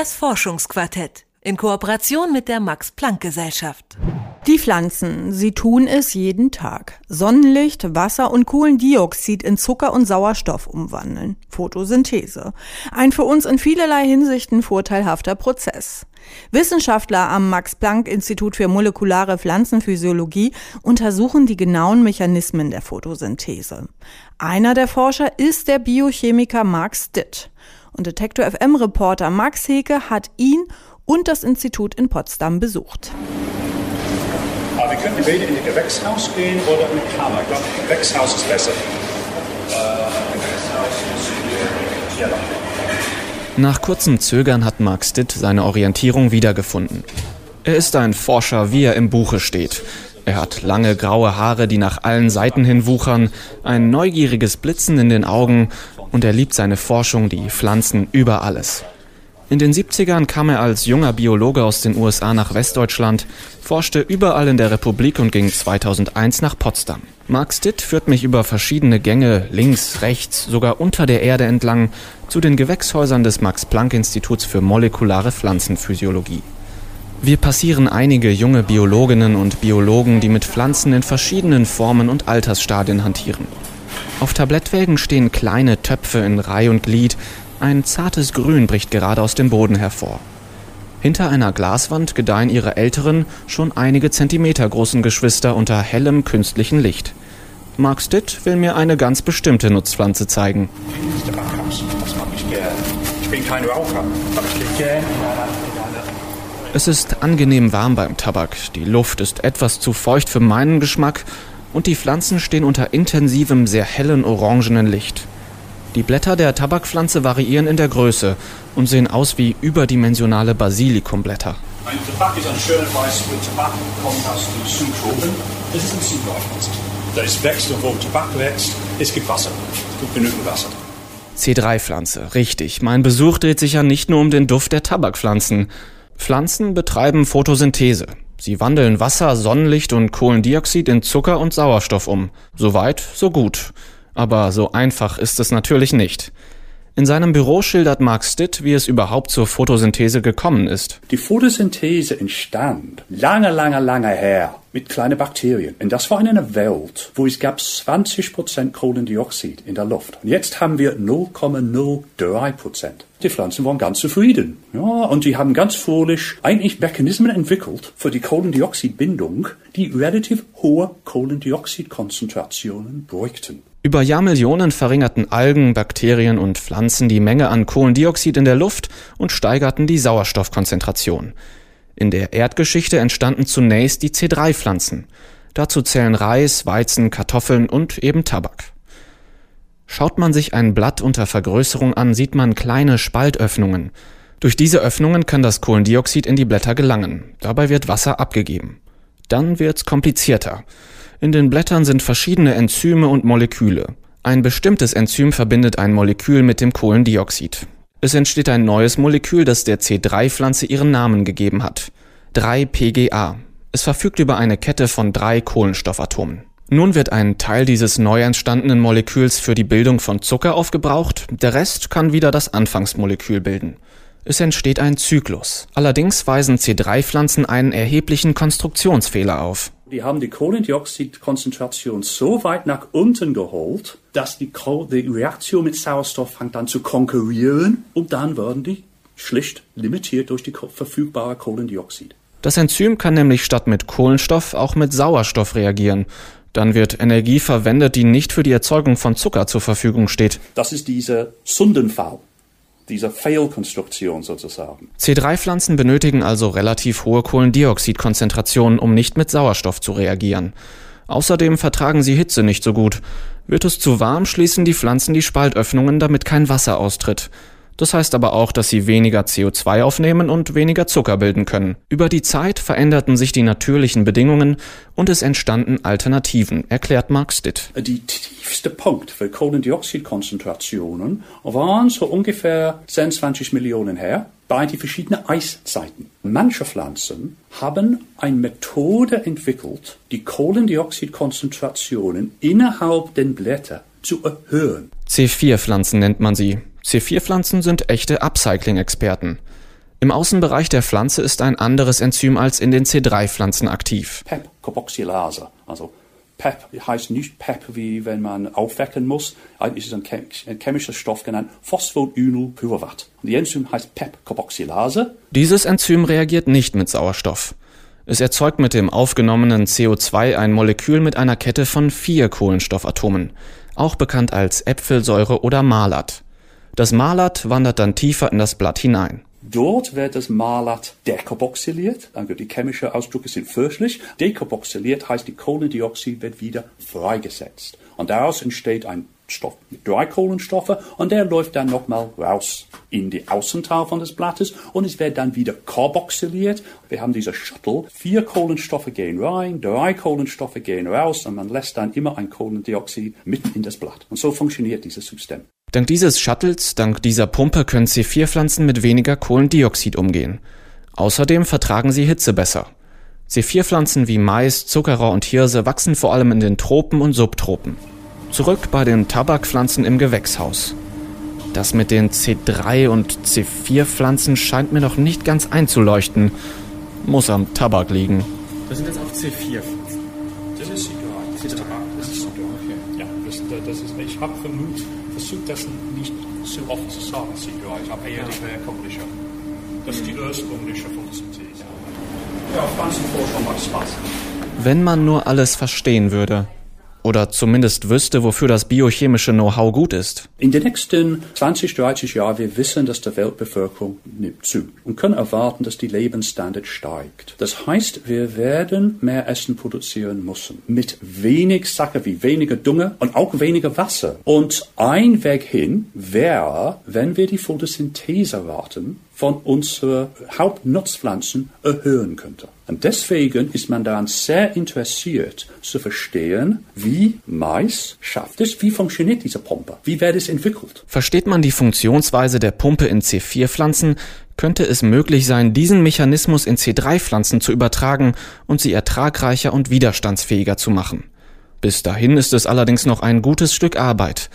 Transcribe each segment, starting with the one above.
Das Forschungsquartett in Kooperation mit der Max Planck Gesellschaft. Die Pflanzen, sie tun es jeden Tag. Sonnenlicht, Wasser und Kohlendioxid in Zucker und Sauerstoff umwandeln. Photosynthese. Ein für uns in vielerlei Hinsichten vorteilhafter Prozess. Wissenschaftler am Max-Planck-Institut für molekulare Pflanzenphysiologie untersuchen die genauen Mechanismen der Photosynthese. Einer der Forscher ist der Biochemiker Mark Stitt. Und Detektor FM Reporter Max Heke hat ihn und das Institut in Potsdam besucht. Aber wir könnten entweder in das Gewächshaus gehen oder in die Kammer. Ich glaube, das Gewächshaus ist besser. Nach kurzem Zögern hat Mark Stitt seine Orientierung wiedergefunden. Er ist ein Forscher, wie er im Buche steht. Er hat lange graue Haare, die nach allen Seiten hin wuchern, ein neugieriges Blitzen in den Augen und er liebt seine Forschung, die Pflanzen über alles. In den 70ern kam er als junger Biologe aus den USA nach Westdeutschland, forschte überall in der Republik und ging 2001 nach Potsdam. Mark Stitt führt mich über verschiedene Gänge, links, rechts, sogar unter der Erde entlang, zu den Gewächshäusern des Max-Planck-Instituts für molekulare Pflanzenphysiologie. Wir passieren einige junge Biologinnen und Biologen, die mit Pflanzen in verschiedenen Formen und Altersstadien hantieren. Auf Tablettwägen stehen kleine Töpfe in Reih und Glied, ein zartes Grün bricht gerade aus dem Boden hervor. Hinter einer Glaswand gedeihen ihre älteren, schon einige Zentimeter großen Geschwister unter hellem künstlichen Licht. Mark Stitt will mir eine ganz bestimmte Nutzpflanze zeigen. Es ist angenehm warm beim Tabak, die Luft ist etwas zu feucht für meinen Geschmack und die Pflanzen stehen unter intensivem, sehr hellen orangenen Licht. Die Blätter der Tabakpflanze variieren in der Größe und sehen aus wie überdimensionale Basilikumblätter. Ein Tabak ist ein schöner Weiß, wo Tabak kommt aus den Subtropen. Das ist ein Südwaldpflanze. Das wächst und wo Tabak wächst, es gibt Wasser. Es gibt genügend Wasser. C3-Pflanze, richtig. Mein Besuch dreht sich ja nicht nur um den Duft der Tabakpflanzen. Pflanzen betreiben Photosynthese. Sie wandeln Wasser, Sonnenlicht und Kohlendioxid in Zucker und Sauerstoff um. Soweit, so gut. Aber so einfach ist es natürlich nicht. In seinem Büro schildert Mark Stitt, wie es überhaupt zur Photosynthese gekommen ist. Die Photosynthese entstand lange, lange, lange her mit kleinen Bakterien. Und das war in einer Welt, wo es gab 20% Kohlendioxid in der Luft. Und jetzt haben wir 0,03%. Die Pflanzen waren ganz zufrieden. Ja, und die haben ganz fröhlich eigentlich Mechanismen entwickelt für die Kohlendioxidbindung, die relativ hohe Kohlendioxidkonzentrationen bräuchten. Über Jahrmillionen verringerten Algen, Bakterien und Pflanzen die Menge an Kohlendioxid in der Luft und steigerten die Sauerstoffkonzentration. In der Erdgeschichte entstanden zunächst die C3-Pflanzen. Dazu zählen Reis, Weizen, Kartoffeln und eben Tabak. Schaut man sich ein Blatt unter Vergrößerung an, sieht man kleine Spaltöffnungen. Durch diese Öffnungen kann das Kohlendioxid in die Blätter gelangen. Dabei wird Wasser abgegeben. Dann wird's komplizierter. In den Blättern sind verschiedene Enzyme und Moleküle. Ein bestimmtes Enzym verbindet ein Molekül mit dem Kohlendioxid. Es entsteht ein neues Molekül, das der C3-Pflanze ihren Namen gegeben hat. 3-PGA. Es verfügt über eine Kette von drei Kohlenstoffatomen. Nun wird ein Teil dieses neu entstandenen Moleküls für die Bildung von Zucker aufgebraucht, der Rest kann wieder das Anfangsmolekül bilden. Es entsteht ein Zyklus. Allerdings weisen C3-Pflanzen einen erheblichen Konstruktionsfehler auf. Die haben die Kohlendioxidkonzentration so weit nach unten geholt, dass die, die Reaktion mit Sauerstoff fängt an zu konkurrieren und dann werden die schlicht limitiert durch die verfügbare Kohlendioxid. Das Enzym kann nämlich statt mit Kohlenstoff auch mit Sauerstoff reagieren. Dann wird Energie verwendet, die nicht für die Erzeugung von Zucker zur Verfügung steht. Das ist dieser Sundenfall, diese Fail-Konstruktion sozusagen. C3-Pflanzen benötigen also relativ hohe Kohlendioxidkonzentrationen, um nicht mit Sauerstoff zu reagieren. Außerdem vertragen sie Hitze nicht so gut. Wird es zu warm, schließen die Pflanzen die Spaltöffnungen, damit kein Wasser austritt. Das heißt aber auch, dass sie weniger CO2 aufnehmen und weniger Zucker bilden können. Über die Zeit veränderten sich die natürlichen Bedingungen und es entstanden Alternativen, erklärt Mark Stitt. Die tiefste Punkt für Kohlendioxidkonzentrationen waren so ungefähr 22 Millionen her bei den verschiedenen Eiszeiten. Manche Pflanzen haben eine Methode entwickelt, die Kohlendioxidkonzentrationen innerhalb den Blättern zu erhöhen. C4-Pflanzen nennt man sie. C4-Pflanzen sind echte Upcycling-Experten. Im Außenbereich der Pflanze ist ein anderes Enzym als in den C3-Pflanzen aktiv. PEP-Carboxylase, also PEP heißt nicht PEP, wie wenn man aufwecken muss. Eigentlich ist es ein, chem ein chemischer Stoff genannt Phosphoinylpyruvat. Die Enzym heißt PEP-Carboxylase. Dieses Enzym reagiert nicht mit Sauerstoff. Es erzeugt mit dem aufgenommenen CO2 ein Molekül mit einer Kette von vier Kohlenstoffatomen, auch bekannt als Äpfelsäure oder Malat. Das Malat wandert dann tiefer in das Blatt hinein. Dort wird das Malat dekarboxyliert. Also die chemischen Ausdrücke sind fürchterlich. Dekarboxyliert heißt, die Kohlendioxid wird wieder freigesetzt. Und daraus entsteht ein Stoff mit drei Kohlenstoffe und der läuft dann nochmal raus in die Außenteil von des Blattes und es wird dann wieder karboxyliert. Wir haben diese Shuttle, vier Kohlenstoffe gehen rein, drei Kohlenstoffe gehen raus und man lässt dann immer ein Kohlendioxid mitten in das Blatt. Und so funktioniert dieses System. Dank dieses Shuttles, dank dieser Pumpe können C4-Pflanzen mit weniger Kohlendioxid umgehen. Außerdem vertragen sie Hitze besser. C4-Pflanzen wie Mais, Zuckerrohr und Hirse wachsen vor allem in den Tropen und Subtropen. Zurück bei den Tabakpflanzen im Gewächshaus. Das mit den C3 und C4-Pflanzen scheint mir noch nicht ganz einzuleuchten. Muss am Tabak liegen. Das sind jetzt auch C4-Pflanzen. Das ist C3. Okay. Ja, das, ist, ich habe vermutet, versucht das nicht zu oft zu sagen, C3. Ich habe eher die herkömmliche. Das ist die ursprüngliche Photosynthese. Ja, Pflanzenforschung macht Spaß. Wenn man nur alles verstehen würde. Oder zumindest wüsste, wofür das biochemische Know-how gut ist. In den nächsten 20, 30 Jahren, wir wissen, dass die Weltbevölkerung nimmt zu und können erwarten, dass die Lebensstandard steigt. Das heißt, wir werden mehr Essen produzieren müssen. Mit wenig Sache wie weniger Dünger und auch weniger Wasser. Und ein Weg hin wäre, wenn wir die Photosyntheseraten von unseren Hauptnutzpflanzen erhöhen könnte. Und deswegen ist man daran sehr interessiert zu verstehen, wie Mais schafft es, wie funktioniert diese Pumpe, wie wird es entwickelt. Versteht man die Funktionsweise der Pumpe in C4-Pflanzen, könnte es möglich sein, diesen Mechanismus in C3-Pflanzen zu übertragen und sie ertragreicher und widerstandsfähiger zu machen. Bis dahin ist es allerdings noch ein gutes Stück Arbeit.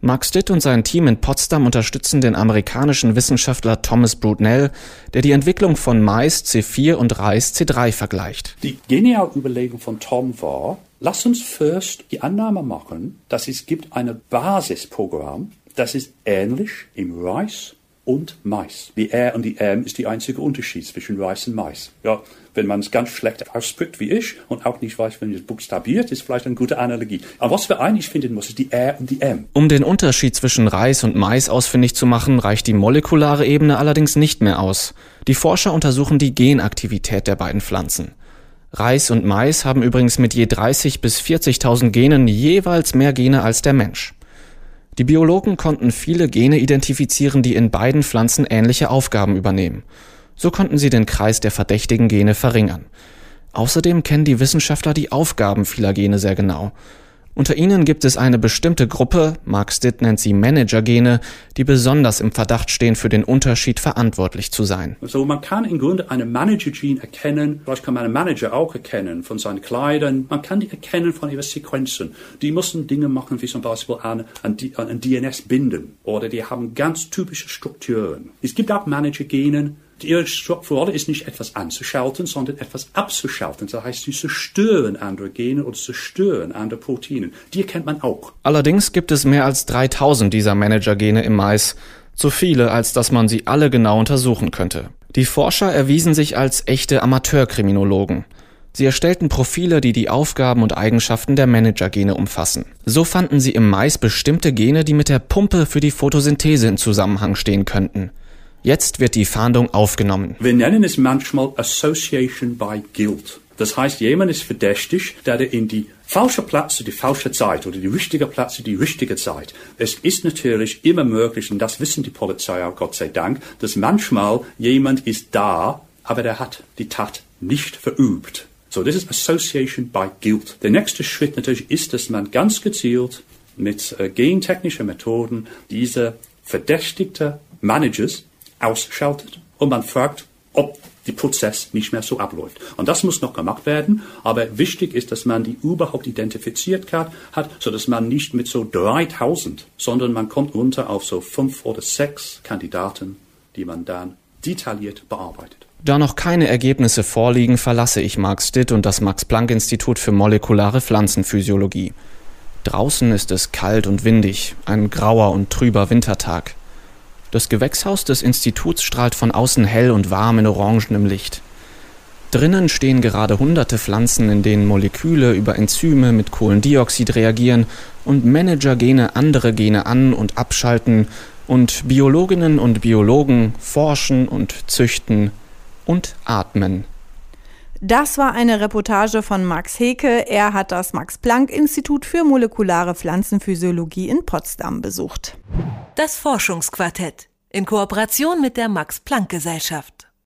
Mark Stitt und sein Team in Potsdam unterstützen den amerikanischen Wissenschaftler Thomas Brutnell, der die Entwicklung von Mais C4 und Reis C3 vergleicht. Die geniale Überlegung von Tom war, lass uns first die Annahme machen, dass es gibt ein Basisprogramm, das ist ähnlich im Reis und Mais. Die R und die M ist die einzige Unterschied zwischen Reis und Mais. Ja, wenn man es ganz schlecht ausspricht wie ich und auch nicht weiß, wenn es buchstabiert, ist vielleicht eine gute Analogie. Aber was wir eigentlich finden muss, ist die R und die M. Um den Unterschied zwischen Reis und Mais ausfindig zu machen, reicht die molekulare Ebene allerdings nicht mehr aus. Die Forscher untersuchen die Genaktivität der beiden Pflanzen. Reis und Mais haben übrigens mit je 30 bis 40.000 Genen jeweils mehr Gene als der Mensch. Die Biologen konnten viele Gene identifizieren, die in beiden Pflanzen ähnliche Aufgaben übernehmen. So konnten sie den Kreis der verdächtigen Gene verringern. Außerdem kennen die Wissenschaftler die Aufgaben vieler Gene sehr genau. Unter ihnen gibt es eine bestimmte Gruppe, Mark Stitt nennt sie Manager-Gene, die besonders im Verdacht stehen, für den Unterschied verantwortlich zu sein. Also man kann im Grunde einen Manager-Gene erkennen, vielleicht kann man einen Manager auch erkennen von seinen Kleidern, man kann die erkennen von ihren Sequenzen. Die müssen Dinge machen, wie zum Beispiel an, an, an DNS binden oder die haben ganz typische Strukturen. Es gibt auch Manager-Genen, Ihre Rolle ist nicht etwas anzuschalten, sondern etwas abzuschalten. Das heißt, sie zerstören andere Gene oder zerstören andere Proteine. Die erkennt man auch. Allerdings gibt es mehr als 3000 dieser Manager-Gene im Mais. Zu viele, als dass man sie alle genau untersuchen könnte. Die Forscher erwiesen sich als echte Amateurkriminologen. Sie erstellten Profile, die die Aufgaben und Eigenschaften der Manager-Gene umfassen. So fanden sie im Mais bestimmte Gene, die mit der Pumpe für die Photosynthese in Zusammenhang stehen könnten. Jetzt wird die Fahndung aufgenommen. Wir nennen es manchmal Association by Guilt. Das heißt, jemand ist verdächtig, dass er in die falsche Platz die falsche Zeit oder die richtige Platz die richtige Zeit. Es ist natürlich immer möglich, und das wissen die Polizei auch Gott sei Dank, dass manchmal jemand ist da, aber der hat die Tat nicht verübt. So, das ist Association by Guilt. Der nächste Schritt natürlich ist, dass man ganz gezielt mit äh, gentechnischen Methoden diese verdächtigte Managers ausschaltet und man fragt, ob der Prozess nicht mehr so abläuft. Und das muss noch gemacht werden, aber wichtig ist, dass man die überhaupt identifiziert hat, so dass man nicht mit so 3000, sondern man kommt runter auf so fünf oder sechs Kandidaten, die man dann detailliert bearbeitet. Da noch keine Ergebnisse vorliegen, verlasse ich Mark Stitt und das Max-Planck-Institut für molekulare Pflanzenphysiologie. Draußen ist es kalt und windig, ein grauer und trüber Wintertag. Das Gewächshaus des Instituts strahlt von außen hell und warm in orangenem Licht. Drinnen stehen gerade hunderte Pflanzen, in denen Moleküle über Enzyme mit Kohlendioxid reagieren und Managergene andere Gene an und abschalten und Biologinnen und Biologen forschen und züchten und atmen. Das war eine Reportage von Max Heke. Er hat das Max-Planck-Institut für molekulare Pflanzenphysiologie in Potsdam besucht. Das Forschungsquartett in Kooperation mit der Max-Planck-Gesellschaft.